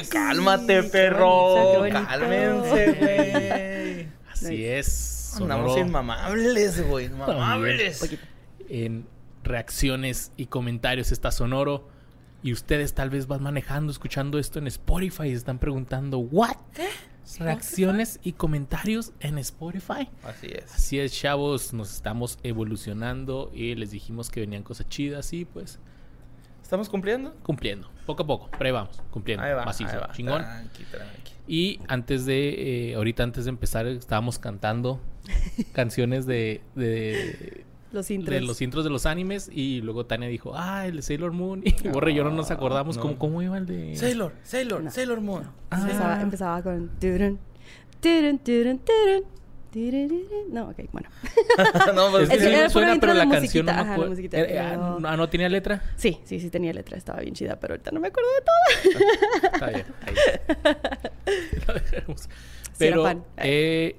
Ay, cálmate, perro. qué bonito. Cálmense, güey. Así es. Andamos Sonoro inmamables, güey. Inmamables. En reacciones y comentarios está Sonoro. Y ustedes tal vez van manejando, escuchando esto en Spotify y están preguntando, ¿what? Reacciones y comentarios en Spotify. Así es. Así es, chavos, nos estamos evolucionando y les dijimos que venían cosas chidas y pues ¿Estamos cumpliendo? cumpliendo, poco a poco, pero ahí vamos, cumpliendo, Ahí va, macizo, ahí va. chingón. Tranqui, tranqui. Y antes de, eh, ahorita antes de empezar, estábamos cantando canciones de, de, Los de intros. los intros de los animes y luego Tania dijo, ah, el de Sailor Moon y Borre y yo no nos acordamos no. cómo, cómo iba el de... Sailor, Sailor, No. Sailor Moon. Ah. Empezaba, empezaba con... turun, turun, turun, turun, turururun. No, ok, bueno. no, pues Es sí era suena, pero la canción no ajá, la musiquita, Eh, ah, pero- no, ¿no tenía letra? Sí, sí, sí tenía letra. Estaba bien chida, pero ahorita no me acuerdo de todo. Está bien. Sí, Pero eh,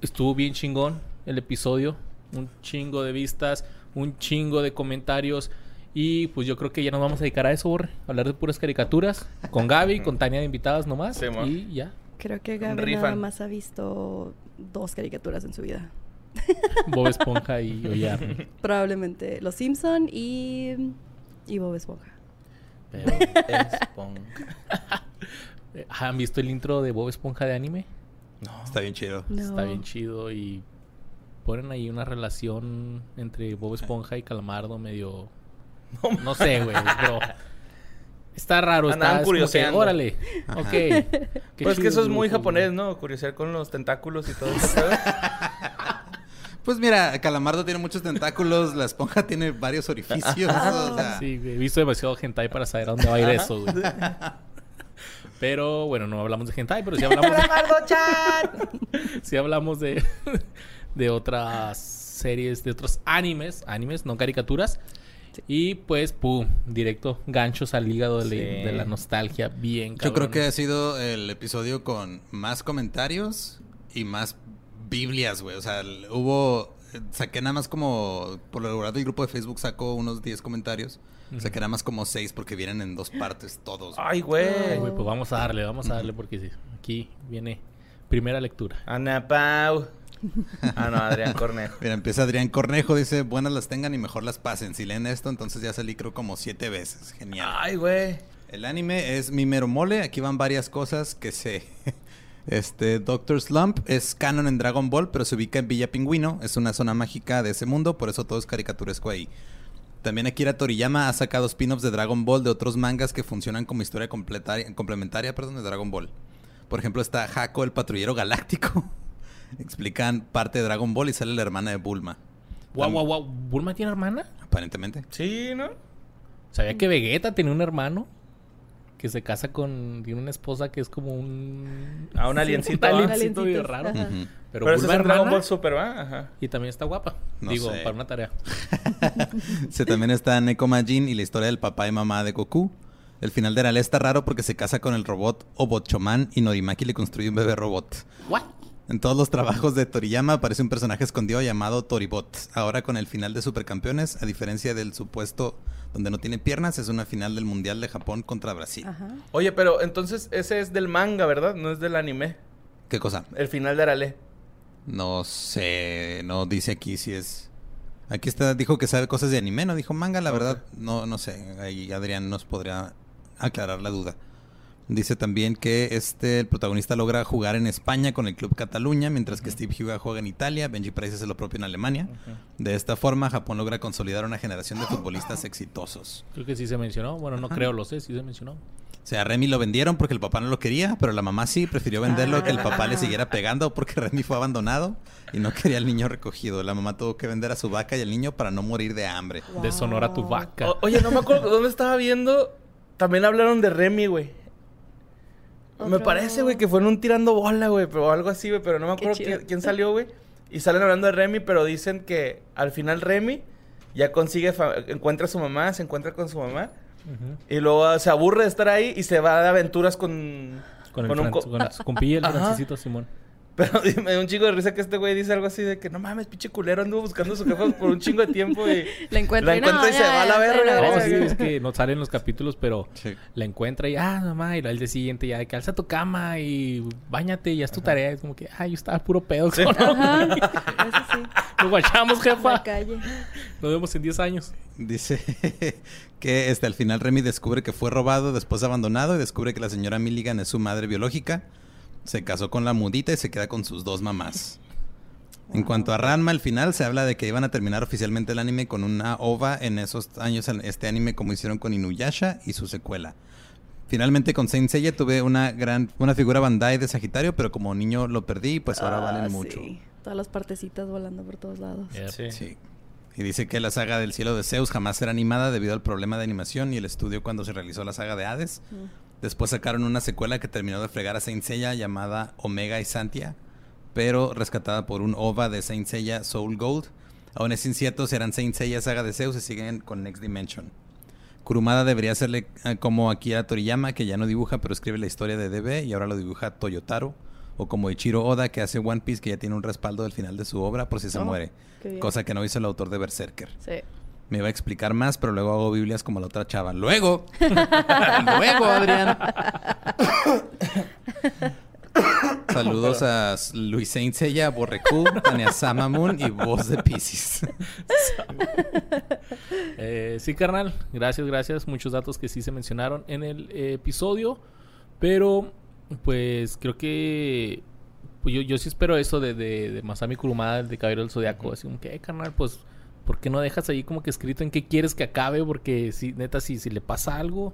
estuvo bien chingón el episodio. Un chingo de vistas, un chingo de comentarios. Y pues yo creo que ya nos vamos a dedicar a eso, Borre. Hablar de puras caricaturas. Con Gaby, con Tania de invitadas nomás. Sí, y ya. Creo que Gaby nada más ha visto dos caricaturas en su vida. Bob Esponja y Oyar. Probablemente Los Simpson y... Y Bob Esponja. Pero Esponja. ¿Han visto el intro de Bob Esponja de anime? No. Está bien chido. No. Está bien chido y ponen ahí una relación entre Bob Esponja y Calamardo medio... No sé, güey, pero... Está raro, está Andaban que, curioseando. órale, Ajá. ok. Qué Pues que eso es muy japonés. ¿no? Curiosear con los tentáculos y todo eso. Pues mira, Calamardo tiene muchos tentáculos, la esponja tiene varios orificios. o sea, Sí, he visto demasiado hentai para saber a dónde va a ir eso, güey. Pero bueno, no hablamos de hentai, pero sí hablamos de, sí hablamos de, de otras series, de otros animes, animes, no caricaturas. Y pues, pum, directo, ganchos al hígado de, la- Sí. de la nostalgia, bien Yo creo que ha sido el episodio con más comentarios y más Biblias, güey. O sea, hubo. Saqué nada más como. Por lo regular del grupo de Facebook sacó unos 10 comentarios. Saqué nada más como 6 porque vienen en dos partes todos. güey. Ay, güey. Ay, güey, pues vamos a darle, vamos a darle porque sí, aquí viene primera lectura. Ana Pau. Ah, no, Adrián Cornejo. Mira, empieza Adrián Cornejo, dice, buenas las tengan y mejor las pasen. Si leen esto, entonces ya salí creo como siete veces. Genial. Ay, güey. El anime es mi mero mole. Aquí van varias cosas que se... Este, Doctor Slump es canon en Dragon Ball, pero se ubica en Villa Pingüino. Es una zona mágica de ese mundo, por eso todo es caricaturesco ahí. También Akira Toriyama ha sacado spin-offs de Dragon Ball de otros mangas que funcionan como historia complementaria perdón, de Dragon Ball. Por ejemplo, está Hako, el patrullero galáctico. Explican parte de Dragon Ball y sale la hermana de Bulma. Guau, guau, guau. ¿Bulma tiene hermana? Aparentemente. Sí, ¿no? ¿Sabía que Vegeta tenía un hermano? Que se casa con... Tiene una esposa que es como un... A un aliencito. Un ¿va? aliencito raro. ajá. Pero, es Bulma en Dragon hermana Ball Super, ¿va? Ajá. y también está guapa. No Digo, sé. para una tarea. Se también está Neko Majin y la historia del papá y mamá de Goku. El final de Arale está raro porque se casa con el robot Obotchoman y Norimaki le construye un bebé robot. ¿What? En todos los trabajos de Toriyama aparece un personaje escondido llamado Toribot. Ahora con el final de Supercampeones, a diferencia del supuesto donde no tiene piernas, es una final del Mundial de Japón contra Brasil. Ajá. Oye, pero entonces ese es del manga, ¿verdad? No es del anime. ¿Qué cosa? El final de Arale. No sé, no dice aquí si es... Aquí está, dijo que sabe cosas de anime, no dijo manga, la verdad, no, no sé, ahí Adrián nos podría aclarar la duda. Dice también que este, el protagonista logra jugar en España con el Club Cataluña, mientras que Steve Huga juega en Italia, Benji Price hace lo propio en Alemania. De esta forma, Japón logra consolidar una generación de futbolistas exitosos. Creo que sí se mencionó. Bueno, no Ajá. creo, lo sé, sí se mencionó. O sea, a Remy lo vendieron porque el papá no lo quería, pero la mamá sí prefirió venderlo que el papá le siguiera pegando porque Remy fue abandonado y no quería al niño recogido. La mamá tuvo que vender a su vaca y al niño para no morir de hambre. De Sonora tu Wow. vaca. O- oye, no me acuerdo dónde estaba viendo. También hablaron de Remy, güey. Me parece, güey, que fue en un tirando bola, güey, pero algo así, güey, pero no me acuerdo quién, quién salió, güey. Y salen hablando de Remy, pero dicen que al final Remy ya consigue, encuentra a su mamá, se encuentra con su mamá. Y luego se aburre de estar ahí y se va de aventuras con... Con, el con un con su compilla, el Ajá. Francisito Simón. Pero me da un chingo de risa que este güey dice algo así de que no mames, pinche culero, anduvo buscando su jefa por un chingo de tiempo y La encuentra la y no, encuentra y ya, se va a la verga. No, sí, es que no salen los capítulos, pero Sí. la encuentra y, ah, mamá, y al día siguiente ya, que alza tu cama y bañate y ya es tu tarea. Es como que, ay, yo estaba puro pedo. Sí. Ajá, eso sí. Nos guachamos, La jefa. calle. Nos vemos en 10 años. Dice que este, al final Remy descubre que fue robado, después abandonado y descubre que la señora Milligan es su madre biológica. Se casó con la mudita y se queda con sus dos mamás. En cuanto a Ranma, al final se habla de que iban a terminar oficialmente el anime con una ova en esos años, en este anime como hicieron con Inuyasha y su secuela. Finalmente con Saint Seiya tuve una gran una figura Bandai de Sagitario, pero como niño lo perdí, pues ahora Ah, valen mucho. sí. Todas las partecitas volando por todos lados. Sí. Sí. Y dice que la saga del cielo de Zeus jamás será animada debido al problema de animación y el estudio cuando se realizó la saga de Hades. Mm. Después sacaron una secuela que terminó de fregar a Saint Seiya llamada Omega y Santia, pero rescatada por un OVA de Saint Seiya Soul Gold. Aún es incierto si eran Saint Seiya saga de Zeus y siguen con Next Dimension. Kurumada debería serle eh, como Akira Toriyama, que ya no dibuja pero escribe la historia de DB y ahora lo dibuja Toyotaro. O como Ichiro Oda, que hace One Piece, que ya tiene un respaldo del final de su obra por si se Oh, muere. Cosa que no hizo el autor de Berserker. Sí. Me iba a explicar más, pero luego hago Biblias como la otra chava. Luego. luego, Adrián. Saludos a Luis Saint Seiya, Borrecu, Tania Samamun y Voz de Pisces. Eh, sí, carnal. Gracias, gracias. Muchos datos que sí se mencionaron en el eh, episodio. Pero, pues, creo que... Pues yo, yo sí espero eso de, de, de Masami Kurumada, de Caballero del Zodiaco. Así como que, eh, carnal, pues... ¿Por qué no dejas ahí como que escrito en qué quieres que acabe? Porque, si, neta, si, si le pasa algo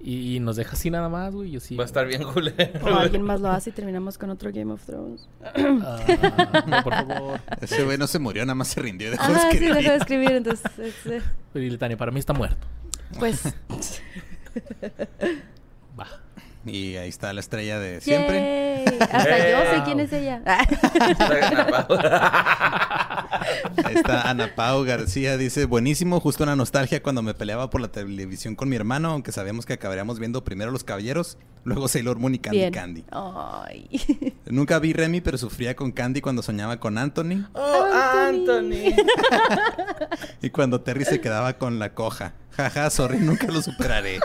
y, y nos deja así nada más, güey, yo sí... Va a estar bien culero. O alguien más lo hace y terminamos con otro Game of Thrones. Ah, no, por favor. Ese güey no se murió, nada más se rindió dejó de Ah, sí, escribir. dejó de escribir, entonces... Dile, Tania, para mí está muerto. pues... Y ahí está la estrella de siempre. ¡yay! Hasta yo sé quién es ella. Ahí está Ana Pau García, dice, buenísimo, justo una nostalgia cuando me peleaba por la televisión con mi hermano, aunque sabíamos que acabaríamos viendo primero Los Caballeros, luego Sailor Moon y Candy Bien. Candy. Ay. Nunca vi Remy, pero sufría con Candy cuando soñaba con Anthony Oh, Anthony. y cuando Terry se quedaba con la coja. Jaja, sorry, nunca lo superaré.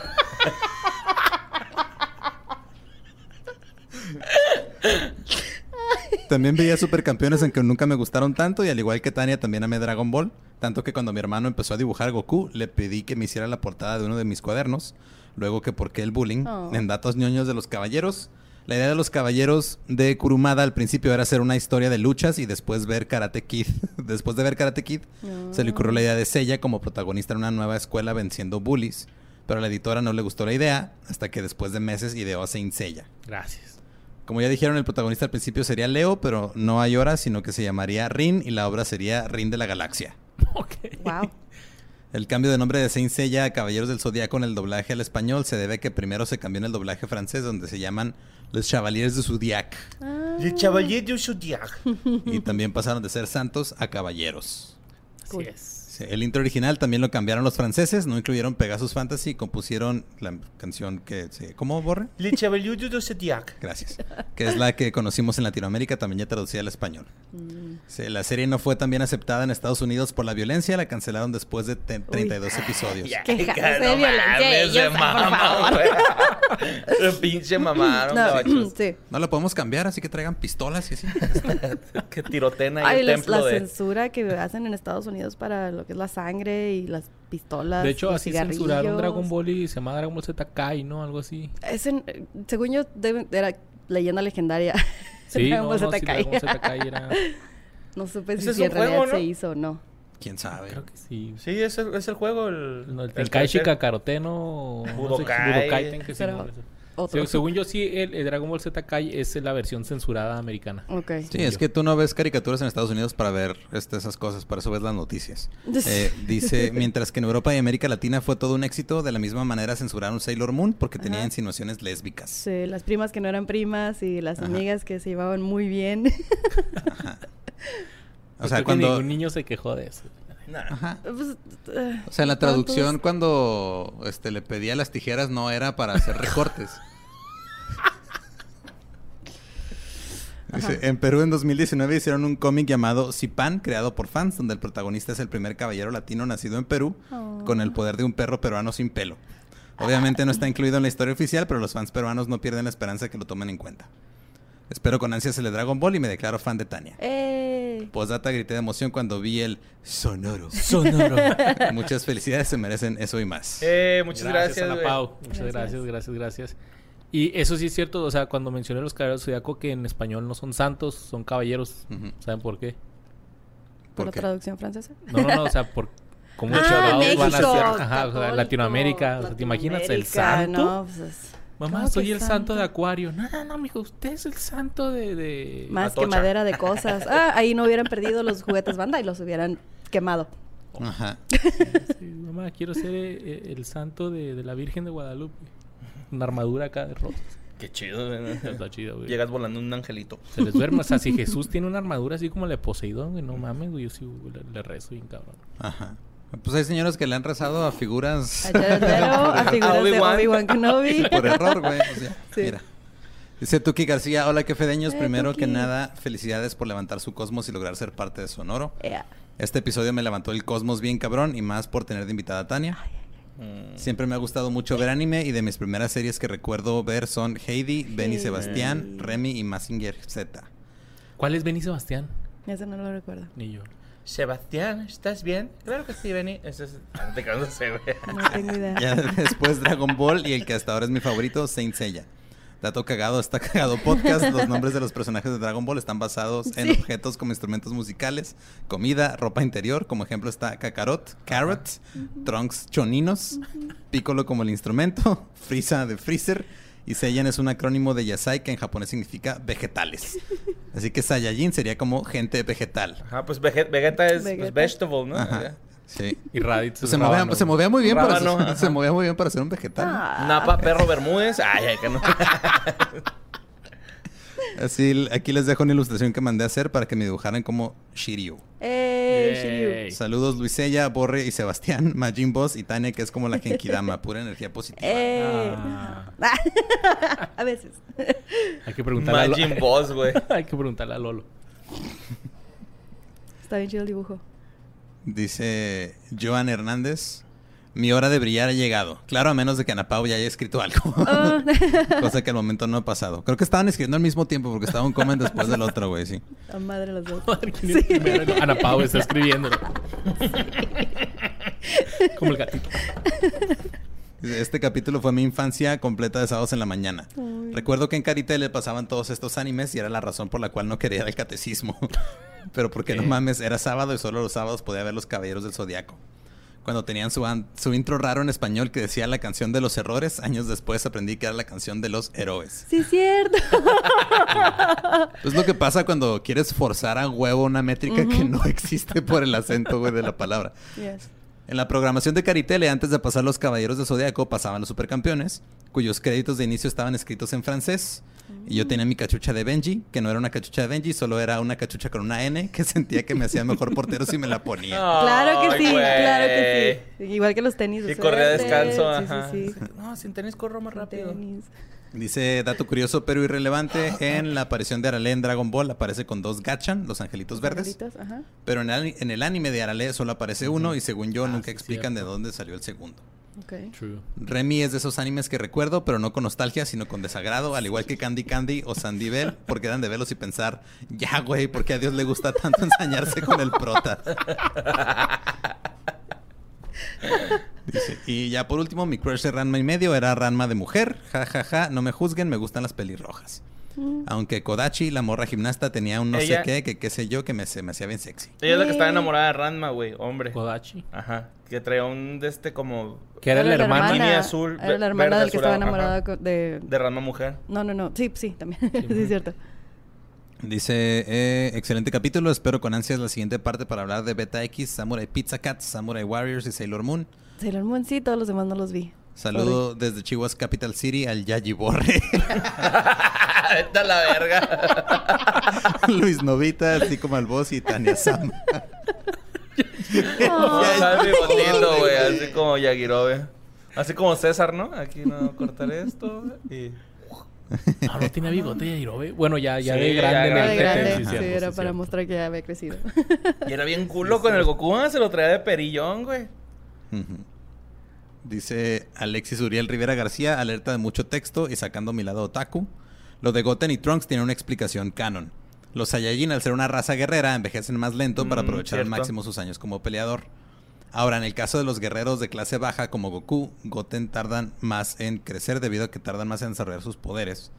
También veía supercampeones en que nunca me gustaron tanto y al igual que Tania también amé Dragon Ball. Tanto que cuando mi hermano empezó a dibujar Goku, le pedí que me hiciera la portada de uno de mis cuadernos. Luego que por qué el bullying. Oh. En datos ñoños de los caballeros. La idea de los caballeros de Kurumada al principio era hacer una historia de luchas y después ver Karate Kid. después de ver Karate Kid, se le ocurrió la idea de Seiya como protagonista en una nueva escuela venciendo bullies. Pero a la editora no le gustó la idea hasta que después de meses ideó a Saint Seiya. Gracias. Como ya dijeron, el protagonista al principio sería Leo, pero no hay hora, sino que se llamaría Rin y la obra sería Rin de la Galaxia. Ok. Wow. El cambio de nombre de Saint Seiya a Caballeros del Zodiaco en el doblaje al español se debe a que primero se cambió en el doblaje francés, donde se llaman Les Chevaliers de Zodiac. Ah, Le Chevalier du Zodiac. y también pasaron de ser santos a caballeros. Así Cool. es. Sí, el intro original también lo cambiaron los franceses, no incluyeron Pegasus Fantasy, compusieron la canción que... se- ¿Cómo, Borre? Le Chevalier du Zodiac. Gracias. Que es la que conocimos en Latinoamérica, también ya traducida al español. mm, Sí, la serie no fue tan bien aceptada en Estados Unidos por la violencia, la cancelaron después de te- 32 episodios. Ya, Quejarse que de violencia ellos, por favor. Pinche mamaron, no, sí. No la podemos cambiar, así que traigan pistolas y así. Que tiroten ahí Ay, el templo la de... censura que hacen en Estados Unidos para lo que es la sangre y las pistolas. De hecho, los así censuraron. Dragon Ball y se llama Dragon Ball Z Kai, ¿no? Algo así. Es en- según yo, era leyenda legendaria. Sí, Dragon no, Ball no, Z Kai. Dragon Ball Z Kai era... No supe Ese si, en juego, realidad ¿no? se hizo o no. ¿Quién sabe? Creo que sí. Sí, es el, es el juego. El, No, el el tercer- Kakarote-no... Budokai. Otro. Según yo, sí, el, el Dragon Ball Z Kai es la versión censurada americana. Ok. Sí, es que tú no ves caricaturas en Estados Unidos para ver este, esas cosas, para eso ves las noticias. Eh, dice, mientras que en Europa y América Latina fue todo un éxito, de la misma manera censuraron Sailor Moon porque tenía Ajá. insinuaciones lésbicas. Sí, las primas que no eran primas y las Ajá. amigas que se llevaban muy bien. O sea, Creo que cuando... ningún niño se quejó de eso. Ajá. Pues, eh, O sea, en la traducción cuando este, le pedía las tijeras no era para hacer recortes. Dice, en Perú en 2019 hicieron un cómic llamado Sipan, creado por fans, donde el protagonista es el primer caballero latino nacido en Perú, Oh. con el poder de un perro peruano sin pelo. Obviamente no está incluido en la historia oficial, pero los fans peruanos no pierden la esperanza de que lo tomen en cuenta. Espero con ansias el de Dragon Ball y me declaro fan de Tania. ¡Eh! Postdata grité de emoción cuando vi el sonoro. Sonoro. Muchas felicidades, se merecen eso y más. Eh, muchas gracias, Ana güey. Pau. Muchas Gracias. gracias, gracias, gracias. Y eso sí es cierto, o sea, cuando mencioné los caballeros zodiaco que en español no son santos, son caballeros. ¿Saben por qué? ¿Por ¿Por la qué? traducción francesa? No, no, no, o sea, por como Ah, chavados van a México, ser, ajá, o sea, católico, Latinoamérica, o sea, ¿te imaginas el santo? No, pues es- Mamá, ¿cómo soy que el santo de Acuario. No, no, no, mijo, usted es el santo de, de... Más Atocha. quemadera de cosas. Ah, ahí no hubieran perdido los juguetes banda y los hubieran quemado. Ajá. Sí, mamá, quiero ser eh, eh, el santo de, de la Virgen de Guadalupe. Una armadura acá de rosas. Qué chido, güey. Está chido, güey. Llegas volando un angelito. Se les duerme. O sea, si Jesús tiene una armadura así como la de Poseidón, güey, no mames, güey, yo sí güey, le, le rezo bien cabrón. Ajá. Pues hay señores que le han rezado a figuras A a figuras de Obi-Wan. Kenobi. por error, güey. Pues Sí. Mira. Dice Tuki García, hola que fedeños, Eh, primero que nada, felicidades por levantar su cosmos y lograr ser parte de Sonoro. Ea. Este episodio me levantó el cosmos bien cabrón y más por tener de invitada a Tania. Mm. Siempre me ha gustado mucho ver anime y de mis primeras series que recuerdo ver son Heidi, Benny. Sebastián, Remy y Massinger Z. ¿Cuál es Benny Sebastián? Ese no lo recuerdo. Ni yo. Sebastián, ¿estás bien? Claro que sí, Benny. Ese es... Te cago, no sé, güey. No tengo idea. Ya después Dragon Ball y el que hasta ahora es mi favorito, Saint Seiya. Dato cagado, está cagado podcast. Los nombres de los personajes de Dragon Ball están basados en Sí. objetos como instrumentos musicales, comida, ropa interior. Como ejemplo está Kakarot, Carrot, Trunks Choninos, Piccolo como el instrumento, Frieza de Freezer y Seiyan es un acrónimo de Yasai que en japonés significa vegetales. Así que Saiyajin sería como gente vegetal. Ajá, pues vege- Vegeta es pues, Vegeta. vegetable, ¿no? Ajá. Sí. Y Raditz. Se movía, se movía muy bien para Rábano, ser, ajá. se movía muy bien para ser un vegetal. Ah, Napa, perro Bermúdez. Ay, ay, que no. Así, aquí les dejo una ilustración que mandé a hacer para que me dibujaran como Shiryu. ¡Ey, Shiryu! Saludos Luisella, Borre y Sebastián, Majin Boss y Tania, que es como la Genkidama, pura energía positiva. ¡Ey! Ah. a veces. Hay que preguntarle a Majin Lolo. Boss, güey. Hay que preguntarle a Lolo. Está bien chido el dibujo. Dice Joan Hernández, mi hora de brillar ha llegado. Claro, a menos de que Ana Pau ya haya escrito algo. Ah. Cosa que al momento no ha pasado. Creo que estaban escribiendo al mismo tiempo porque estaba un comment después del otro, güey, sí. A madre los dos. Ana Pau está escribiéndolo. Como el gatito. Este capítulo fue mi infancia completa de sábados en la mañana. Ay. Recuerdo que en Caritel le pasaban todos estos animes y era la razón por la cual no quería ir al catecismo. Pero porque no mames, era sábado y solo los sábados podía ver los Caballeros del Zodiaco. Cuando tenían su, su intro raro en español que decía la canción de los errores, años después aprendí que era la canción de los héroes. Sí, cierto. Es lo que pasa cuando quieres forzar a huevo una métrica que no existe por el acento, güey, de la palabra. Yes. En la programación de Caritele, antes de pasar los Caballeros de Zodiaco, pasaban los Supercampeones, cuyos créditos de inicio estaban escritos en francés. Y yo tenía mi cachucha de Benji, que no era una cachucha de Benji, solo era una cachucha con una N, que sentía que me hacía mejor portero si me la ponía. Claro que sí, claro que sí. Igual que los tenis. Y corría descalzo, Sí, ajá. Sí, sí, No, sin tenis corro más rápido. Tenis. Dice, dato curioso pero irrelevante, en la aparición de Arale en Dragon Ball aparece con dos Gachan, los angelitos verdes. Angelitos, Ajá. Pero en el, en el anime de Arale solo aparece uno y según yo Ah, nunca sí, explican de dónde salió el segundo. Ok. True. Remy es de esos animes que recuerdo, pero no con nostalgia, sino con desagrado, al igual que Candy Candy o Sandy Bell, porque dan de verlos y pensar, ya güey, ¿por qué a Dios le gusta tanto ensañarse con el prota? Dice, y ya por último, mi crush de Ranma y medio era Ranma de mujer, ja ja ja, no me juzguen, me gustan las pelirrojas. Aunque Kodachi, la morra gimnasta, tenía un no Ella- sé qué, que qué sé yo, que me, se me hacía bien sexy. Ella es la que estaba enamorada de Ranma, güey, hombre. Kodachi. Ajá. Que traía un de este como Que era, la hermana. Mini azul, Era la hermana del que estaba enamorada ajá. de... de Ranma mujer. No, no, no. Sí, sí, también. sí, es cierto. Dice, eh, excelente capítulo, espero con ansias la siguiente parte para hablar de Beta X, Samurai Pizza Cats, Samurai Warriors y Sailor Moon. Sailor Moon sí, todos los demás no los vi. Saludo desde Chihuahua Capital City al Yayi Borre, a la verga. Luis Novita, así como al boss y Tania Sam. Güey. Así como Yagirobe. Así como César, ¿no? Aquí no cortaré esto. Y... No, no tenía bigote Yajirobe. Bueno, ya, ya Sí, de ya grande. Era TT, grande, sí, sí, cierto, era sí, para mostrar que ya había crecido. Y era bien culo con el Goku, ¿ah? se lo traía de perillón, güey. Dice Alexis Uriel Rivera García, alerta de mucho texto y sacando mi lado otaku. Lo de Goten y Trunks tiene una explicación canon. Los Saiyajin, al ser una raza guerrera, envejecen más lento para Mm, aprovechar al máximo sus años como peleador. Ahora, en el caso de los guerreros de clase baja como Goku, Goten tardan más en crecer debido a que tardan más en desarrollar sus poderes.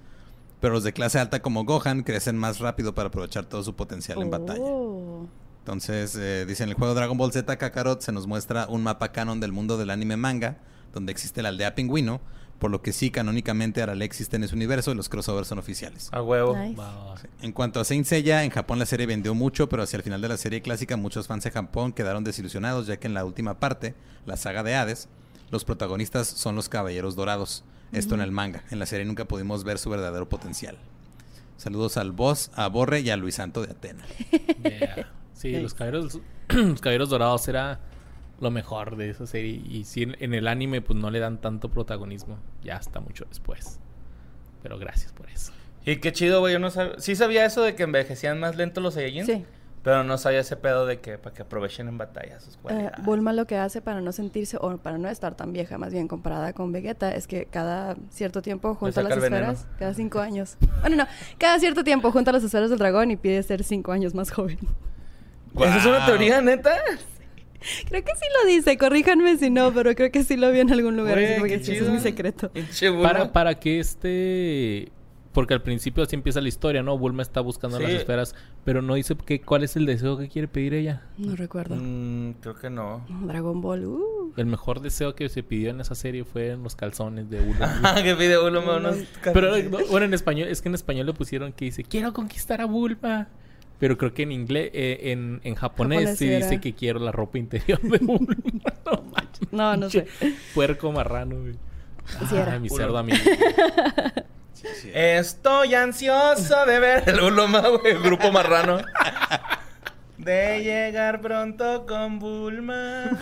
Pero los de clase alta como Gohan crecen más rápido para aprovechar todo su potencial en batalla. Entonces, eh, dice en el juego Dragon Ball Z Kakarot se nos muestra un mapa canon del mundo del anime manga, donde existe la aldea pingüino, por lo que sí, canónicamente Arale existe en ese universo y los crossovers son oficiales. A huevo. Nice. En cuanto a Saint Seiya, en Japón la serie vendió mucho, pero hacia el final de la serie clásica muchos fans de Japón quedaron desilusionados, ya que en la última parte, la saga de Hades, los protagonistas son los Caballeros Dorados. Esto en el manga. En la serie nunca pudimos ver su verdadero potencial. Saludos al boss, a Borre y a Luis Santo de Atena. Yeah. Sí, los caballeros, los caballeros dorados era lo mejor de esa serie. Y sí, en, en el anime, pues no le dan tanto protagonismo. Ya hasta mucho después. Pero gracias por eso. Y qué chido, güey. Yo no sabía. Sí sabía eso de que envejecían más lento los Saiyajin. Sí. Pero no sabía ese pedo de que para que aprovechen en batalla sus Eh, cualidades. Bulma lo que hace para no sentirse, o para no estar tan vieja, más bien comparada con Vegeta, es que cada cierto tiempo junta las veneno. esferas, cada cinco años. Bueno, no, cada cierto tiempo junta las esferas del dragón y pide ser cinco años más joven. ¿Esa es una teoría, neta? Creo que sí lo dice, corríjanme si no, pero creo que sí lo vi en algún lugar, Güey, así qué ese es mi secreto. Para, para que este... Porque al principio así empieza la historia, ¿no? Bulma está buscando Sí. las esferas, pero no dice que, cuál es el deseo que quiere pedir ella. No recuerdo. Mm, creo que no. Dragon Ball, uh. El mejor deseo que se pidió en esa serie fue en los calzones de Bulma. Ah, que pide Bulma unos... Pero no, bueno, en español, es que en español le pusieron que dice, quiero conquistar a Bulma. Pero creo que en inglés, eh, en, en japonés, Japonés sí era. dice que quiero la ropa interior de Bulma. no manches. No, no sé. Puerco marrano, güey. Sí. Ay, mi cerdo amigo. Estoy ansioso de ver el Bulma, güey. El grupo marrano. De llegar pronto con Bulma.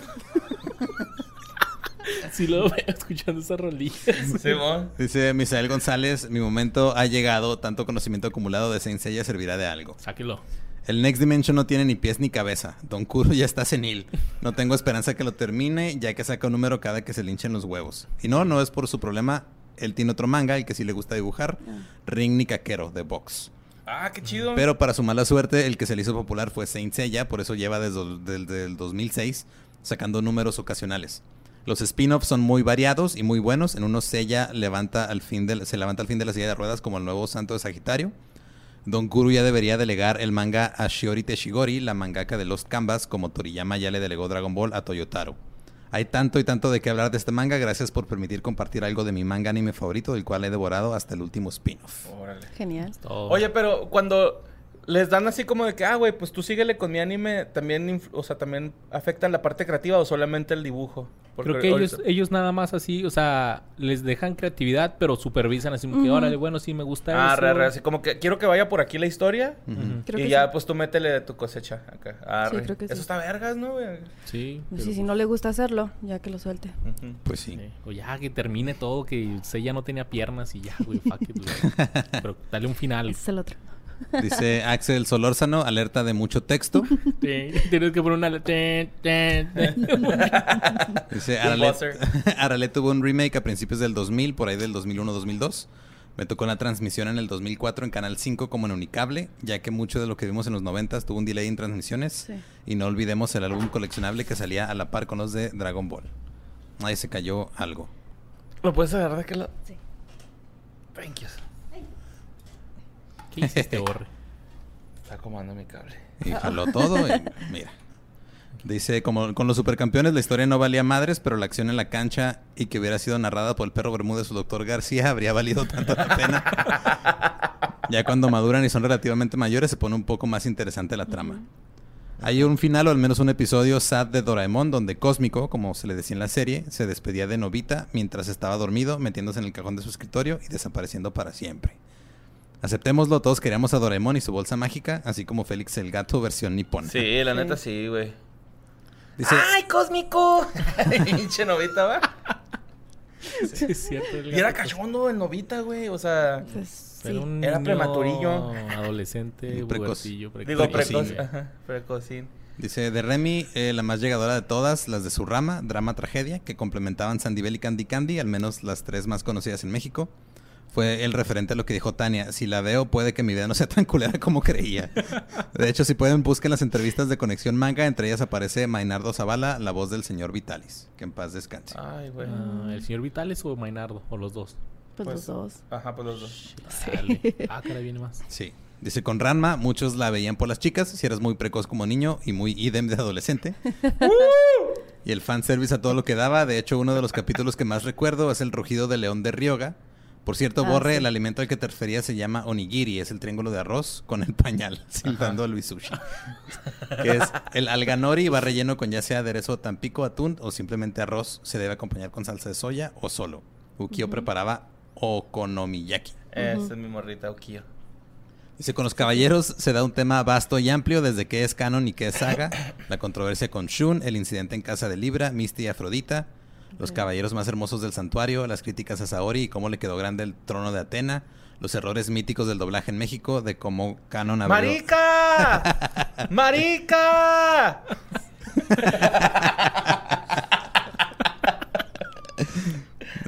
Sí lo veo escuchando esa rolilla. Simón. Dice Misael González, mi momento ha llegado, tanto conocimiento acumulado de Saint Seiya servirá de algo. Sáquelo. El Next Dimension no tiene ni pies ni cabeza. Don Kuro ya está senil. No tengo esperanza que lo termine, ya que saca un número cada que se le hinchen los huevos. Y no, no es por su problema. Él tiene otro manga, el que sí le gusta dibujar. Ring ni Caquero, de Box. Ah, qué chido. Pero para su mala suerte, el que se le hizo popular fue Saint Seiya, por eso lleva desde el del, del 2006 sacando números ocasionales. Los spin-offs son muy variados y muy buenos. En unos Seiya levanta al fin del- se levanta al fin de la silla de ruedas como el nuevo santo de Sagitario. Don Kuru ya debería delegar el manga a Shiori Teshigori, la mangaka de Lost Canvas, como Toriyama ya le delegó Dragon Ball a Toyotaro. Hay tanto y tanto de qué hablar de este manga. Gracias por permitir compartir algo de mi manga anime favorito, del cual he devorado hasta el último spin-off. Órale. Genial. Todo. Oye, pero cuando les dan así como de que, ah, güey, pues tú síguele con mi anime, también, o sea, también afectan la parte creativa o solamente el dibujo. Porque Creo que ellos, ahorita- ellos nada más así, o sea, les dejan creatividad, pero supervisan así como que, órale, bueno, sí me gusta Ah, eso. re, re, así como que quiero que vaya por aquí la historia. Creo y que ya, sí. pues tú métele de tu cosecha acá. Arre. creo que Eso sí. está vergas, ¿no, güey? Sí. Sí, pero- si no le gusta hacerlo, ya que lo suelte. Pues sí. Sí. O ya que termine todo, que Seiya no tenía piernas y ya, güey, fuck it, güey. Pero dale un final. Ese es el otro. Dice Axel Solórzano, alerta de mucho texto. Sí, Tienes que poner una... Dice Big Arale, Buzzer. Arale tuvo un remake a principios del 2000, por ahí del 2001-2002. Me tocó la transmisión en el 2004 en Canal 5 como en Unicable, ya que mucho de lo que vimos en los 90 tuvo un delay en transmisiones. Sí. Y no olvidemos el álbum coleccionable que salía a la par con los de Dragon Ball. Ahí se cayó algo. ¿Lo puedes agarrar de aquel lado? Sí. Thank you. ¿Qué hiciste, Borre? Está acomodando mi cable. Y jaló todo y mira. Dice, como con los supercampeones la historia no valía madres, pero la acción en la cancha y que hubiera sido narrada por el perro Bermúdez o doctor García habría valido tanto la pena. ya cuando maduran y son relativamente mayores se pone un poco más interesante la trama. Hay un final o al menos un episodio sad de Doraemon donde Cósmico, como se le decía en la serie, se despedía de Novita mientras estaba dormido, metiéndose en el cajón de su escritorio y desapareciendo para siempre. Aceptémoslo, todos queríamos a Doraemon y su bolsa mágica, así como Félix el gato versión nipona. Sí, la Sí. neta sí, güey. Dice, ¡Ay, cósmico! Pinche novita, va. Sí, es cierto. el Y era cachondo el novita, güey. O sea, Pues, Era sí. un Era niño prematurillo. Adolescente, Precoz. digo, precoz. Ajá, precocín. Dice, de Remy, eh, la más llegadora de todas, las de su rama, drama, tragedia, que complementaban Sandivel y Candy Candy, al menos las tres más conocidas en México. Fue el referente a lo que dijo Tania. Si la veo, puede que mi vida no sea tan culera como creía. De hecho, si pueden, busquen las entrevistas de Conexión Manga. Entre ellas aparece Mainardo Zavala, la voz del señor Vitalis. Que en paz descanse. Ay, güey. Ah, ¿El señor Vitales o Mainardo? ¿O los dos? Pues, Pues- los dos. Ajá, pues los dos. Dale. Ah, cara, viene más. Sí. Dice, con Ranma, muchos la veían por las chicas, si eras muy precoz como niño y muy idem de adolescente. y el fanservice a todo lo que daba. De hecho, uno de los capítulos que más recuerdo es el rugido de león de Ryoga. Por cierto, Ah, Borre, sí. el alimento al que te referías se llama onigiri, es el triángulo de arroz con el pañal, a Luis Sushi. que es el alganori va relleno con ya sea aderezo tampico, atún o simplemente arroz. Se debe acompañar con salsa de soya o solo. Ukio preparaba okonomiyaki. Esa es mi morrita, Okio. Dice, con los caballeros se da un tema vasto y amplio desde qué es canon y qué es saga, la controversia con Shun, el incidente en casa de Libra, Misty y Afrodita, los caballeros más hermosos del santuario, las críticas a Saori y cómo le quedó grande el trono de Atena, los errores míticos del doblaje en México, de cómo canon abrió... ¡Marica! ¡Marica!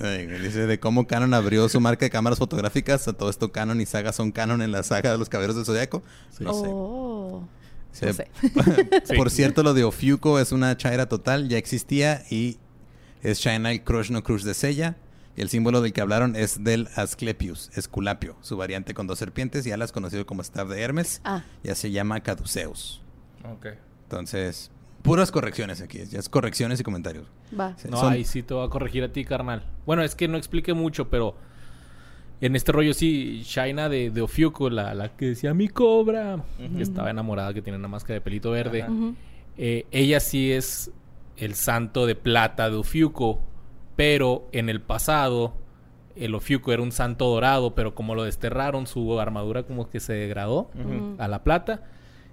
Ay, dice, de cómo canon abrió su marca de cámaras fotográficas, a todo esto canon y saga son canon en la saga de los caballeros del Zodiaco. No sé. Oh. Sí. No sé. Sí. Por cierto, lo de Ofiuco es una chaira total, ya existía y es Shainai Crush no Crush de Sella. Y el símbolo del que hablaron es del Asclepius, Esculapio, su variante con dos serpientes y alas conocido como staff de Hermes. Ah, Ya se llama Caduceus. Ok. Entonces, puras correcciones aquí, ya es correcciones y comentarios. va. No, son- ahí sí te voy a corregir a ti, carnal. Bueno, es que no expliqué mucho, pero en este rollo sí, Shaina de, de Ofiuco, la, la que decía mi cobra, que estaba enamorada, que tiene una máscara de pelito verde. Eh, ella sí es el santo de plata de Ofiuco, pero en el pasado el Ofiuco era un santo dorado, pero como lo desterraron, su armadura como que se degradó a la plata.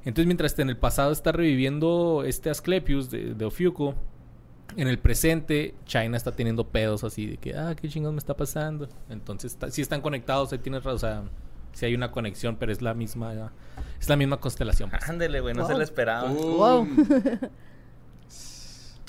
Entonces, mientras en el pasado está reviviendo este Asclepius de, de Ofiuco, en el presente, China está teniendo pedos así de que, ah, qué chingados me está pasando. Entonces, está- sí están conectados, ahí tienes razón, o sea, sí hay una conexión, pero es la misma, es la misma constelación. pues. Ándele, güey, no se lo esperaba. Wow.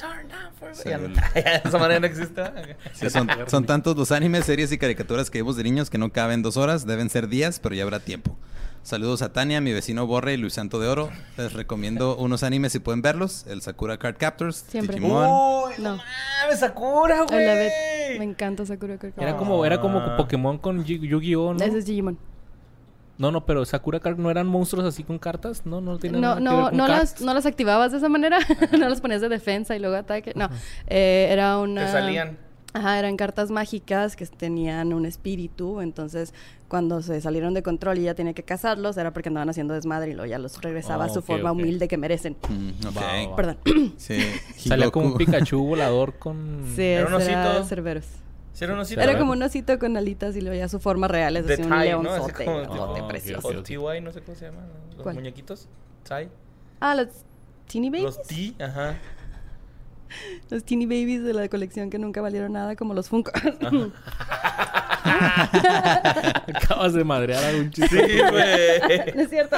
Turn down for Sí, Ya el- no- Esa manera no existe. Sí, son, son tantos los animes, series y caricaturas que vemos de niños que no caben dos horas, deben ser días, pero ya habrá tiempo. Saludos a Tania, mi vecino Borre y Luis Santo de Oro. Les recomiendo unos animes si pueden verlos. El Sakura Card Captors, Siempre. Digimon. Uy, no No. mames, Sakura, güey. Me encanta Sakura Card Era Captors. como, era como Ah. Pokémon con Yu- Yu-Gi-Oh, ¿no? Ese es Digimon. No, no, pero Sakura Card no eran monstruos así con cartas, no, no tienen No, nada que ver no, con no las, no las activabas de esa manera. no las ponías de defensa y luego ataque. No. Eh, era una. Te salían. Ajá, eran cartas mágicas que tenían un espíritu, entonces cuando se salieron de control y ya tenía que cazarlos era porque andaban haciendo desmadre y luego ya los regresaba Oh, a su forma humilde que merecen. Mm. Perdón. Sí, Salía como un. Pikachu volador con... Sí, Era un osito. Cerberus. ¿Sí era un osito? Era ¿verdad? como un osito con alitas y luego ya su forma real es De así un Tai, ¿no? Leonzote. como- leonzote Oh, precioso. O TY, no sé cómo se llaman. Los ¿Cuál? muñequitos. Tai. Ah, los teeny babies. Los T, ajá. Los teeny babies de la colección que nunca valieron nada, como los Funko. Acabas de madrear a un chiste. Sí, güey. ¿No es cierto?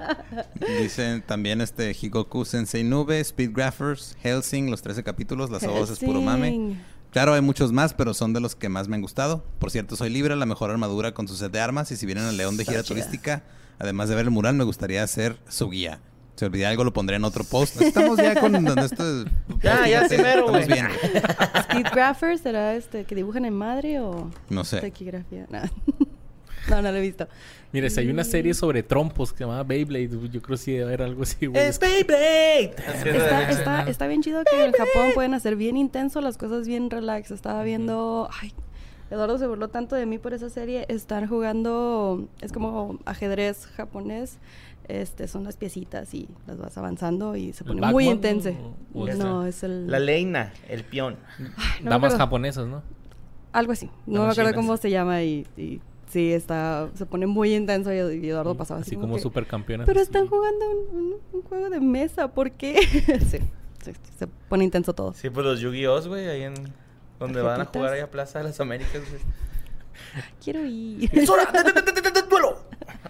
Dicen también este Higoku Sensei Nube, Speedgraphers, Helsing, los 13 capítulos, las voces es puro mame. Claro, hay muchos más, pero son de los que más me han gustado. Por cierto, soy libre, la mejor armadura con su set de armas. Y si vienen al León de gira turística, además de ver el mural, me gustaría hacer su guía. Si olvidé algo, lo pondré en otro post. Estamos ya con esto. Ya, ya, fíjate, primero, estamos güey. Speedgraphers, ¿será este que dibujan en madre o No sé. taquigrafía? No. no, no lo he visto. Mire, si hay una serie sobre trompos que se llama Beyblade, yo creo que sí debe haber algo así, güey. ¡Es Beyblade! Está, está, está bien chido que en Japón pueden hacer bien intenso las cosas bien relax. Estaba viendo. Ay, Eduardo se burló tanto de mí por esa serie. Están jugando. Es como ajedrez japonés. Este, son las piecitas y las vas avanzando y se ¿El pone muy intenso. o no, este? es el. La leina, el peón. Ay, no Damas japonesas, ¿no? Algo así. No Damas me acuerdo chinas. cómo se llama y, y sí, está, se pone muy intenso y, y Eduardo pasaba así, Así como que, supercampeonas. Pero así. están jugando un, un- un juego de mesa, ¿por qué? sí, sí, se pone intenso todo. Sí, pues los Yu-Gi-Oh, güey, ahí en... Donde van a jugar ahí a Plaza de las Américas, güey. Quiero ir. ¡Duelo!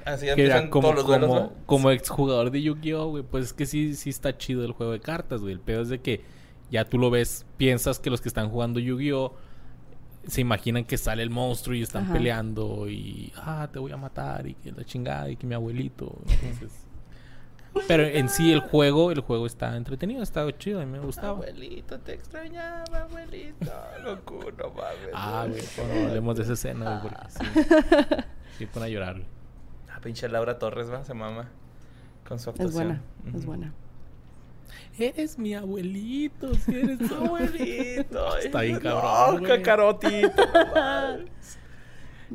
Así Que empiezan era como, todos los duelos, como, ¿no? como exjugador de Yu-Gi-Oh, güey, pues es que sí, sí está chido el juego de cartas, güey. El pedo es de que ya tú lo ves, piensas que los que están jugando Yu-Gi-Oh se imaginan que sale el monstruo y están Ajá. peleando y, ah, te voy a matar y que la chingada y que mi abuelito. Entonces... Pero en sí el juego, el juego está entretenido, está chido, a mí me gustaba. Abuelito, te extrañaba, abuelito. Locura, no mames. Ah, güey, pues no hablemos de esa escena, güey, porque sí. Sí, pone a llorar, güey. Ah, pinche Laura Torres, va, se mama. Con su actuación. Es buena, es buena. Eres mi abuelito, si eres mi Abuelito. Está bien cabrón, cacarotito. no.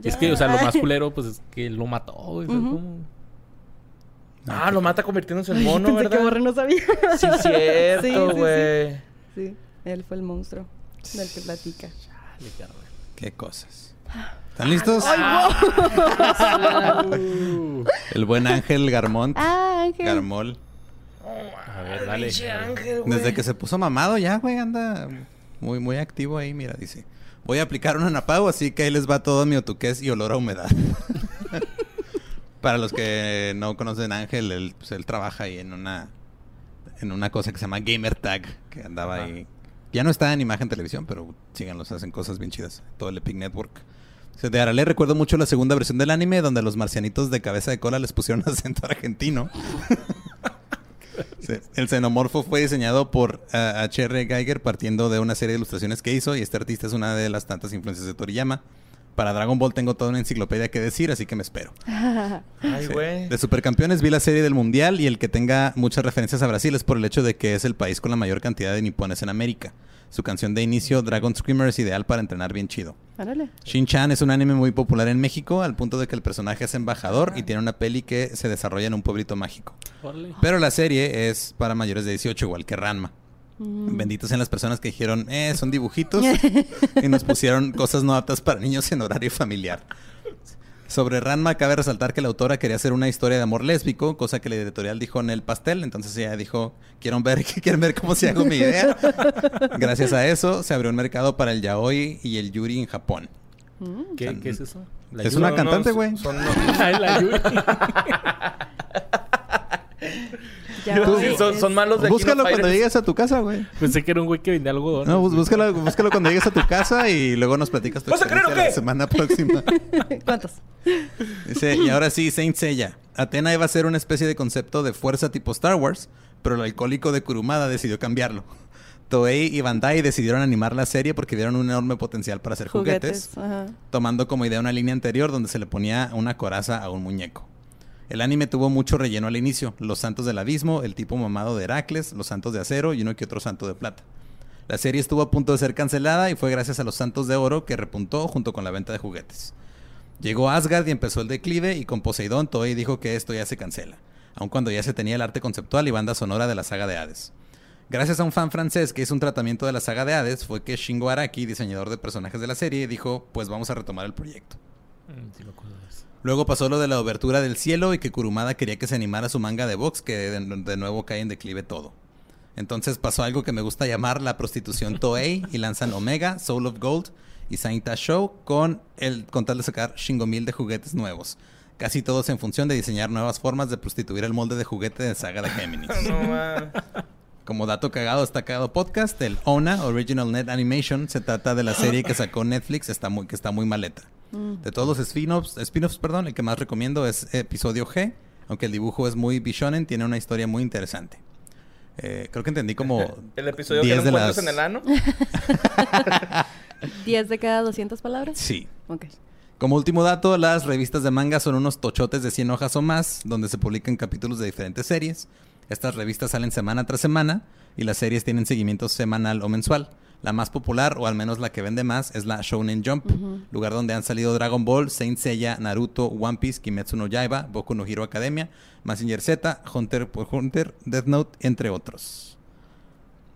Y es que, o sea, lo más culero, pues es que lo mató, ah, lo mata convirtiéndose en mono, Pensé ¿verdad? que Borre no sabía. Sí, Sí, sí, cierto, sí. güey. Sí, él fue el monstruo del que platica. Chale. Qué cosas. ¿Están listos? El buen Ángel Garmont. Ah, Ángel. Garmol. A ver, dale. Ángel. Desde que se puso mamado ya, güey, anda muy, muy activo ahí. Mira, dice, voy a aplicar un anapago, así que ahí les va todo mi otuqués y olor a humedad. Para los que no conocen a Ángel, él, pues, él trabaja ahí en una en una cosa que se llama Gamer Tag, que andaba Ajá. ahí. Ya no está en imagen televisión, pero síganlos, hacen cosas bien chidas. Todo el Epic Network. Dice, De Arale recuerdo mucho la segunda versión del anime donde los marcianitos de cabeza de cola les pusieron acento argentino. Sí, El xenomorfo fue diseñado por H.R. Geiger partiendo de una serie de ilustraciones que hizo y este artista es una de las tantas influencias de Toriyama. Para Dragon Ball tengo toda una enciclopedia que decir, así que me espero. Ay, Sí. güey. De Supercampeones vi la serie del Mundial y el que tenga muchas referencias a Brasil es por el hecho de que es el país con la mayor cantidad de nipones en América. Su canción de inicio, Dragon Screamer, es ideal para entrenar bien chido. Árale. Shin-Chan es un anime muy popular en México al punto de que el personaje es embajador y tiene una peli que se desarrolla en un pueblito mágico. Órale. Pero la serie es para mayores de 18, igual que Ranma. Mm. Benditos sean las personas que dijeron, eh, son dibujitos. y nos pusieron cosas no aptas para niños en horario familiar. Sobre Ranma, cabe resaltar que la autora quería hacer una historia de amor lésbico, cosa que la editorial dijo en el pastel. Entonces ella dijo, quieren ver, quieren ver cómo se hago mi idea. Gracias a eso, se abrió un mercado para el yaoi y el yuri en Japón. Mm. ¿Qué, qué es eso? La Es Yuri. una Son cantante, güey. Son unos- Ay, la Yuri. Ya Tú- son, es- son malos de Búscalo King of cuando Fighters. llegues a tu casa, güey. Pensé que era un güey que vendía algodón. No, bú- búscalo, búscalo cuando llegues a tu casa y luego nos platicas tu ¿Vas a creer o experiencia la qué? semana próxima. ¿Cuántos? Dice, y ahora sí, Saint Seiya. Atena iba a ser una especie de concepto de fuerza tipo Star Wars, pero el alcohólico de Kurumada decidió cambiarlo. Toei y Bandai decidieron animar la serie porque vieron un enorme potencial para hacer juguetes, Ajá. tomando como idea una línea anterior donde se le ponía una coraza a un muñeco. El anime tuvo mucho relleno al inicio, los santos del abismo, el tipo mamado de Heracles, los santos de acero y uno que otro santo de plata. La serie estuvo a punto de ser cancelada y fue gracias a los santos de oro que repuntó junto con la venta de juguetes. Llegó Asgard y empezó el declive y con Poseidón Toei dijo que esto ya se cancela, aun cuando ya se tenía el arte conceptual y banda sonora de la saga de Hades. Gracias a un fan francés que hizo un tratamiento de la saga de Hades fue que Shingo Araki, diseñador de personajes de la serie, dijo, pues vamos a retomar el proyecto. Mm. Luego pasó lo de la obertura del cielo y que Kurumada quería que se animara su manga de box que de, de nuevo cae en declive todo. Entonces pasó algo que me gusta llamar la prostitución Toei y lanzan Omega, Soul of Gold y Saint Show con el con tal de sacar Shingomil de juguetes nuevos. Casi todos en función de diseñar nuevas formas de prostituir el molde de juguete de saga de Géminis. No. Como dato cagado está cagado podcast, el ONA, Original Net Animation, se trata de la serie que sacó Netflix, está muy, que está muy maleta. Mm. De todos los spin-offs, spin-offs, perdón, el que más recomiendo es episodio G, aunque el dibujo es muy bishonen, tiene una historia muy interesante. Eh, creo que entendí como El episodio que 10 no de encuentras las- en el ano. ¿10 de cada 200 palabras? Sí. Ok. Como último dato, las revistas de manga son unos tochotes de 100 hojas o más, donde se publican capítulos de diferentes series. Estas revistas salen semana tras semana y las series tienen seguimiento semanal o mensual. La más popular, o al menos la que vende más, es la Shonen Jump, lugar donde han salido Dragon Ball, Saint Seiya, Naruto, One Piece, Kimetsu no Yaiba, Boku no Hero Academia, Mazinger Z, Hunter por Hunter, Death Note, entre otros.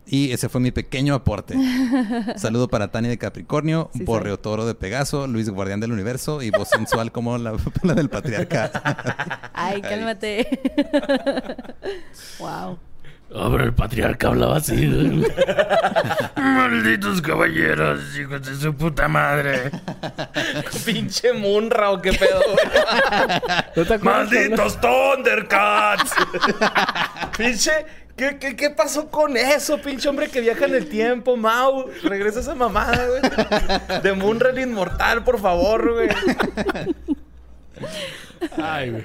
Y ese fue mi pequeño aporte. Saludo para Tani de Capricornio, Sí, Borreo Toro de Pegaso, Luis Guardián del Universo y voz sensual como la, la del patriarca. Ay, cálmate. wow. Ahora el patriarca hablaba así. Malditos caballeros, hijos de su puta madre. Pinche Munra o qué pedo. Malditos Thundercats. Pinche. ¿Qué, ¿Qué, qué, pasó con eso, pinche hombre que viaja en el tiempo, Mau? Regresa esa mamada, güey. De Munra el inmortal, por favor, güey. Ay, güey.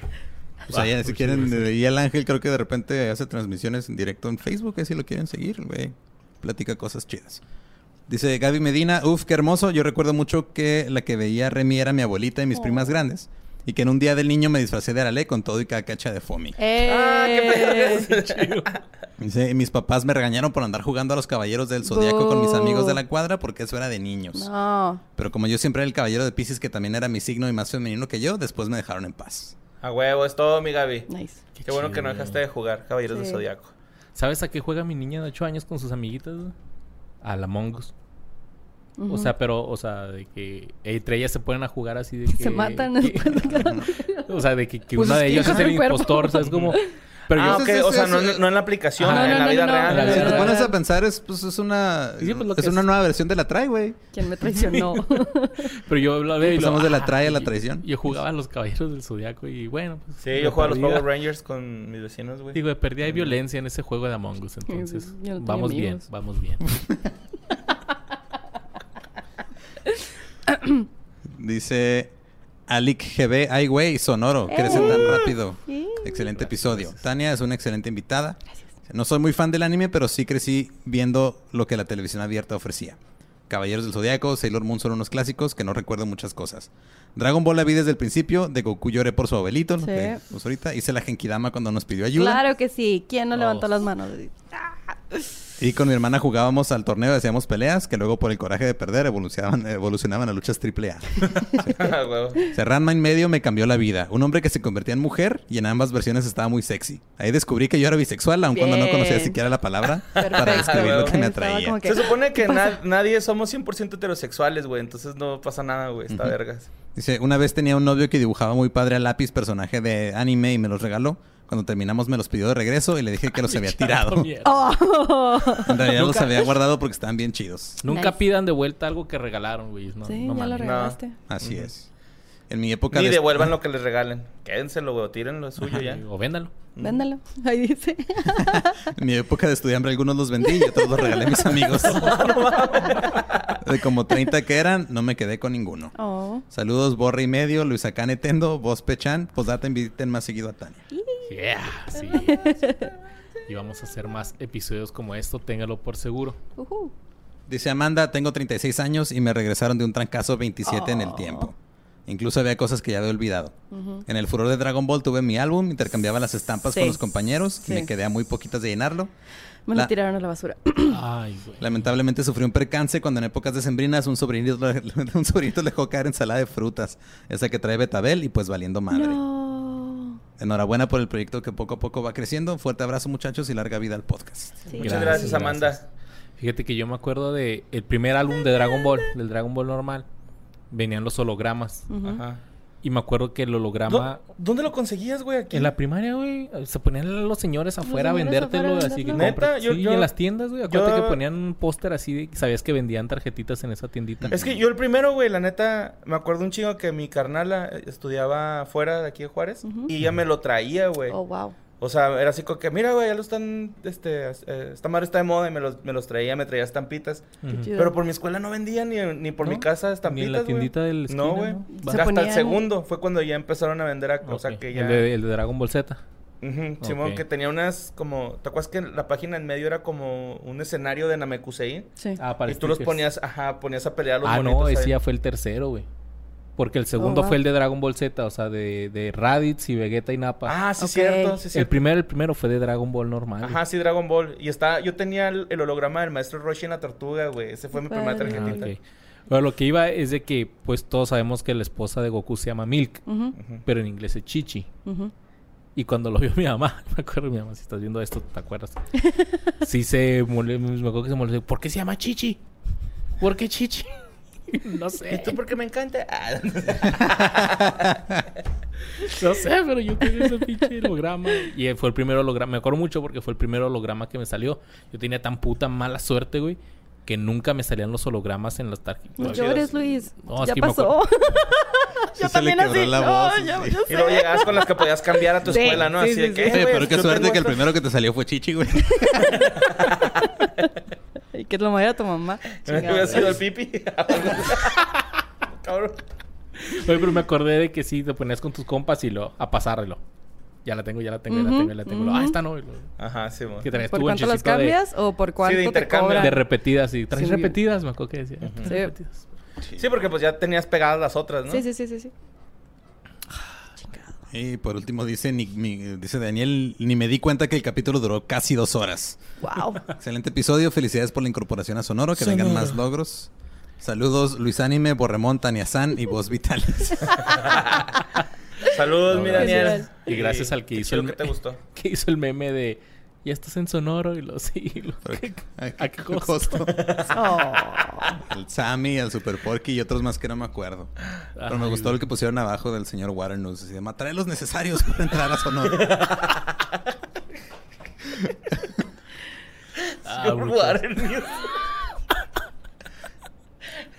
Pues allá, si quieren, y el ángel creo que de repente hace transmisiones en directo en Facebook, si lo quieren seguir, güey. Platica cosas chidas. Dice Gaby Medina, uff, qué hermoso. Yo recuerdo mucho que la que veía Remy era mi abuelita y mis primas grandes. Y que en un día del niño me disfracé de Arale con todo y cada cacha de foamy. ¡Eh! Ah, qué. Dice, mis papás me regañaron por andar jugando a los caballeros del zodiaco con mis amigos de la cuadra porque eso era de niños. No. Pero como yo siempre era el caballero de Pisces, que también era mi signo y más femenino que yo, después me dejaron en paz. A huevo, es todo, mi Gaby. Nice. Qué, Qué bueno que no chido. dejaste de jugar Caballeros Sí. del Zodiaco. ¿Sabes a qué juega mi niña de 8 años con sus amiguitas? A la O sea, pero, o sea, de que entre ellas se ponen a jugar así de que... Se matan que- después de cada o sea, de que, que Pues una de ellas es el el cuerpo. impostor, ¿sabes? Como... Pero ah, yo... ok. Entonces, o sea, no, es- no en la aplicación, Ajá. en No, la no, vida no, no. real. Si te pones a pensar, es, pues, es una, Sí, pues, lo que es una es. nueva versión de la Try, güey. ¿Quién me traicionó? Pero yo la veo y Pasamos de la try a la traición. Yo jugaba a los caballeros del zodiaco y bueno, pues. Sí, yo juego a los Power Rangers con mis vecinos, güey. Digo, perdida hay violencia en ese juego de Among Us, entonces vamos bien, vamos bien. Dice Alic GB, ay güey, sonoro, crecen tan rápido. Excelente episodio. Tania es una excelente invitada. No soy muy fan del anime, pero sí crecí viendo lo que la televisión abierta ofrecía. Caballeros del Zodiaco, Sailor Moon son unos clásicos que no recuerdo muchas cosas. Dragon Ball la vi desde el principio, de Goku lloré por su abuelito, lo Sí. que pues ahorita hice la Genkidama cuando nos pidió ayuda. Claro que sí. ¿Quién no levantó las manos? Y con mi hermana jugábamos al torneo, hacíamos peleas que luego por el coraje de perder evolucionaban, evolucionaban a luchas triple A. Ah, huevo. Ranma en medio me cambió la vida. Un hombre que se convertía en mujer y en ambas versiones estaba muy sexy. Ahí descubrí que yo era bisexual, aun cuando no conocía siquiera la palabra para describir lo que me atraía. que- Se supone que nadie somos 100% heterosexuales, güey. Entonces no pasa nada, güey. Está vergas. Dice, una vez tenía un novio que dibujaba muy padre a lápiz personaje de anime y me los regaló. Cuando terminamos me los pidió de regreso y le dije que los había tirado. Oh. En realidad los había guardado porque estaban bien chidos. Nunca Nice. pidan de vuelta algo que regalaron, güey. No, sí, no ya lo regalaste. Así es. En mi época Ni de- devuelvan lo que les regalen. Quédenselo, güey. o Tírenlo, es suyo ya. O véndalo. Véndalo. Ahí dice. En mi época de estudiante algunos los vendí y otros los regalé a mis amigos. de como 30 que eran, no me quedé con ninguno. Oh. Saludos, Borre y Medio, Luis Acane Tendo, Vos Pechan. Posdata, inviten más seguido a Tania. Yeah, sí. y vamos a hacer más episodios como esto, téngalo por seguro. Dice Amanda, tengo 36 años y me regresaron de un trancazo 27 en el Oh. tiempo. Incluso había cosas que ya había olvidado. En el furor de Dragon Ball tuve mi álbum, intercambiaba las estampas Sí. con los compañeros Sí. y me quedé a muy poquitas de llenarlo. Me La- lo tiraron a la basura. Ay, güey. Lamentablemente sufrí un percance cuando en épocas decembrinas un sobrinito, un sobrinito le dejó caer ensalada de frutas, esa que trae betabel y pues valiendo madre. No. Enhorabuena por el proyecto que poco a poco va creciendo. Fuerte abrazo muchas y larga vida al podcast. Sí. Muchas gracias, Amanda. Fíjate que yo me acuerdo de el primer álbum de Dragon Ball, del Dragon Ball normal. Venían los hologramas. Ajá. Y me acuerdo que el holograma ¿Dó- ¿Dónde lo conseguías, güey? Aquí. en la primaria, güey, se ponían los señores afuera a señores vendértelo, afuera así que. Neta, yo- sí, yo- y en las tiendas, güey, acuérdate yo- que ponían un póster así de que sabías que vendían tarjetitas en esa tiendita. Es que yo el primero, güey, la neta, me acuerdo un chingo que mi carnala estudiaba fuera de aquí de Juárez y ella me lo traía, güey. Oh, wow. O sea, era así como que, mira, güey, ya lo están, este, eh, esta madre está de moda y me los, me los traía, me traía estampitas. Ujú. chido. Pero por mi escuela no vendían ni, ni por mi casa Ni estampitas, en la tiendita del esquina, No, güey. ¿no? Hasta el segundo fue cuando ya empezaron a vender, a, o sea, Ok. que ya... el, de, el de Dragon Ball Z. Ujú, Simón, Ok. que tenía unas como... ¿Te acuerdas que la página en medio era como un escenario de Namekusei? Sí. Ah, para y tú los ponías, ajá, ponías a pelear a los Ah, no, ese ahí. ya fue el tercero, güey. Porque el segundo wow. fue el de Dragon Ball Z, o sea, de, de Raditz y Vegeta y Nappa. Ah, sí, Ok. cierto, sí, el cierto. primero, el primero fue de Dragon Ball normal. Ajá, sí, Dragon Ball. Y está, yo tenía el, el holograma del maestro Roshi en la tortuga, güey. Ese fue mi primera Padre. Ah, tarjetita. ok. Bueno, lo que iba es de que, pues, todos sabemos que la esposa de Goku se llama Milk, pero en inglés es Chichi. Y cuando lo vio mi mamá, me acuerdo mi mamá, si estás viendo esto, ¿te acuerdas? sí se molestó, me acuerdo que se molestó. ¿Por qué se llama Chichi? ¿Por qué Chichi? no sé. ¿Y tú porque me encanta? Ah. no sé, pero yo tenía ese pinche holograma. Y fue el primer holograma. Me acuerdo mucho porque fue el primer holograma que me salió. Yo tenía tan puta mala suerte, güey, que nunca me salían los hologramas en las tarjetas. No llores, Luis. No, ya pasó. Sí yo se le también quebró así. la voz, yo Y luego llegabas con las que podías cambiar a tu Sí, escuela, ¿no? sí, Así de sí, que, sí. "Eh, Oye, güey, pero qué suerte que el estas". primero que te salió fue Chichi, güey. Y que lo moviera tu mamá. Me hubiera sido el pipi. Cabrón. Oye, pero me acordé de que sí, te ponías con tus compas y lo a pasarlo. Ya la tengo, ya la tengo, ya la tengo, ya la tengo. Ah, esta no. Ajá, sí. Que traías ¿Por tu cuánto las cambias o por cuánto te intercambio. cobran? de repetidas. Y traes Sí. repetidas, me acuerdo que decía. traes Sí. repetidas. Sí, porque pues ya tenías pegadas las otras, ¿no? Sí, sí, sí, sí, sí. Y por último dice, ni- mi- dice Daniel, ni me di cuenta que el capítulo duró casi dos horas. Wow. Excelente episodio, felicidades por la incorporación a Sonoro, que vengan más logros. Saludos Luis Anime, Borremón, Tania San y Voz Vitalis. Saludos, No, mi. Daniel. Y gracias al que hizo el que te me- gustó. Que hizo el meme de ya estás en Sonoro y lo sí. y lo- ¿qué- ¿A qué costo? Oh. El Sammy, el Super Porky y otros más que no me acuerdo. Pero me gustó el que pusieron abajo del señor Waternoose. Así de, mataré los necesarios para entrar a Sonoro. Ah, Señor brutal. Warren News.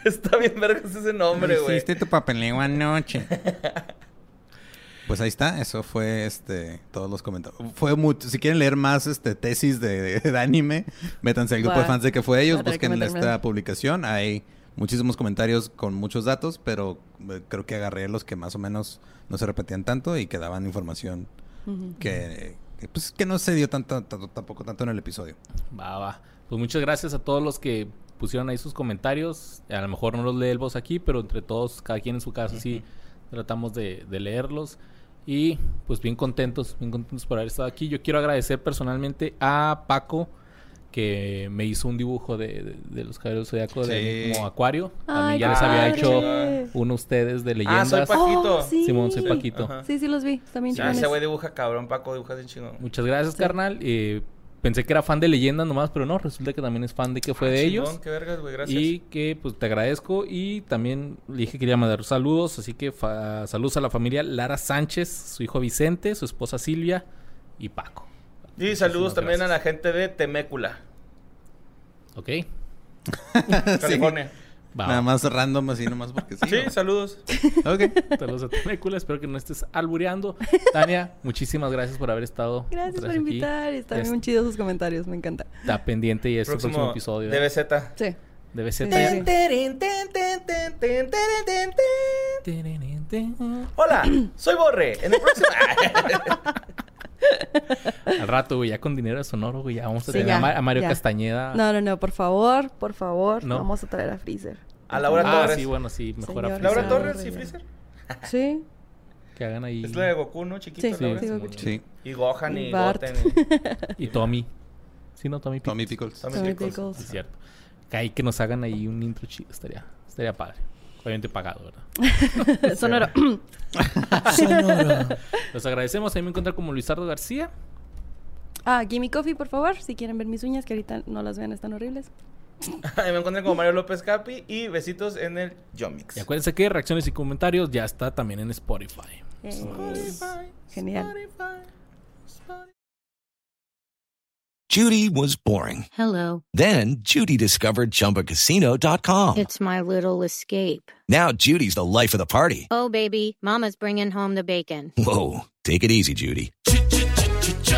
Está bien vergas ese nombre, güey. Hiciste tu papeleo anoche. Pues ahí está, eso fue este todos los comentarios. Fue mucho, si quieren leer más este tesis de, de anime, métanse al grupo de fans de que fue ellos, busquen esta publicación, hay muchísimos comentarios con muchos datos, pero eh, creo que agarré los que más o menos no se repetían tanto y que daban información que, que, pues que no se dio tanto, tanto- tampoco tanto en el episodio. Va, va. Pues muchas gracias a todos los que pusieron ahí sus comentarios. A lo mejor no los lee el voz aquí, pero entre todos, cada quien en su casa, sí tratamos de, de leerlos. Y pues bien contentos, bien contentos por haber estado aquí. Yo quiero agradecer personalmente a Paco, que me hizo un dibujo de, de- de los caballeros zodiaco de Sí. como acuario. También ya les había padre. hecho uno ustedes de Ah, leyendas. soy Paquito. Oh, sí. Simón, soy Paquito. Ajá. Sí, sí los vi. También Ya, chingones. ese güey dibuja cabrón, Paco dibuja bien chingón. Muchas gracias, Sí. carnal. Eh, pensé que era fan de leyendas nomás, pero no, resulta que también es fan de que fue Ah, de chingón, ellos. Qué vergas, güey, gracias. Y que pues te agradezco y también le dije que quería mandar saludos, así que fa- saludos a la familia Lara Sánchez, su hijo Vicente, su esposa Silvia y Paco. Y saludos también a la gente de Temécula, ¿Ok? California. Va, Nada más random así nomás porque sí. Sí, ¿no? saludos. Ok. Saludos a Temécula, espero que no estés albureando. Tania, muchísimas gracias por haber estado. Gracias por vez aquí. invitar. Están Ya bien chidos sus comentarios. Me encanta. Está pendiente y es el próximo episodio. ¿eh? DBZ. Sí. Debe ser. Sí. Hola, soy Borre. En el próximo. Al rato, güey, ya con dinero de sonoro, güey, ya vamos a Sí, tener ya, a Mario ya. Castañeda. No, no, no. Por favor, por favor. No. Vamos a traer a Freezer. A Laura ah, Torres. sí, bueno, sí, mejor a Señor, Laura Freezer, Torres y. Freezer. Sí. Que hagan ahí. Es la de Goku, ¿no? Chiquito. Sí, Laura. sí. Goku. Sí. Y Gohan y, Y Bart. Goten. y- Y Tommy. Sí, no, Tommy. Tommy Pickles. Pickles. Tommy Tommy Pickles. Sí, Pickles. es cierto. Que ahí que nos hagan ahí un intro chido. Estaría, estaría padre. Obviamente pagado, ¿verdad? Sonoro. Los agradecemos. Ahí me encuentran como Luisardo García. ah, Gimme Coffee, por favor. Si quieren ver mis uñas, que ahorita no las vean, están horribles. Ahí me encuentran como Mario López Capi y besitos en el Yomix. Y acuérdense que reacciones y comentarios ya está también en Spotify. Eh, Genial. Judy was boring. Hello. Then Judy discovered ChumbaCasino.com. It's my little escape. Now Judy's the life of the party. Oh, baby, Mama's bringing home the bacon. Whoa, take it easy, Judy.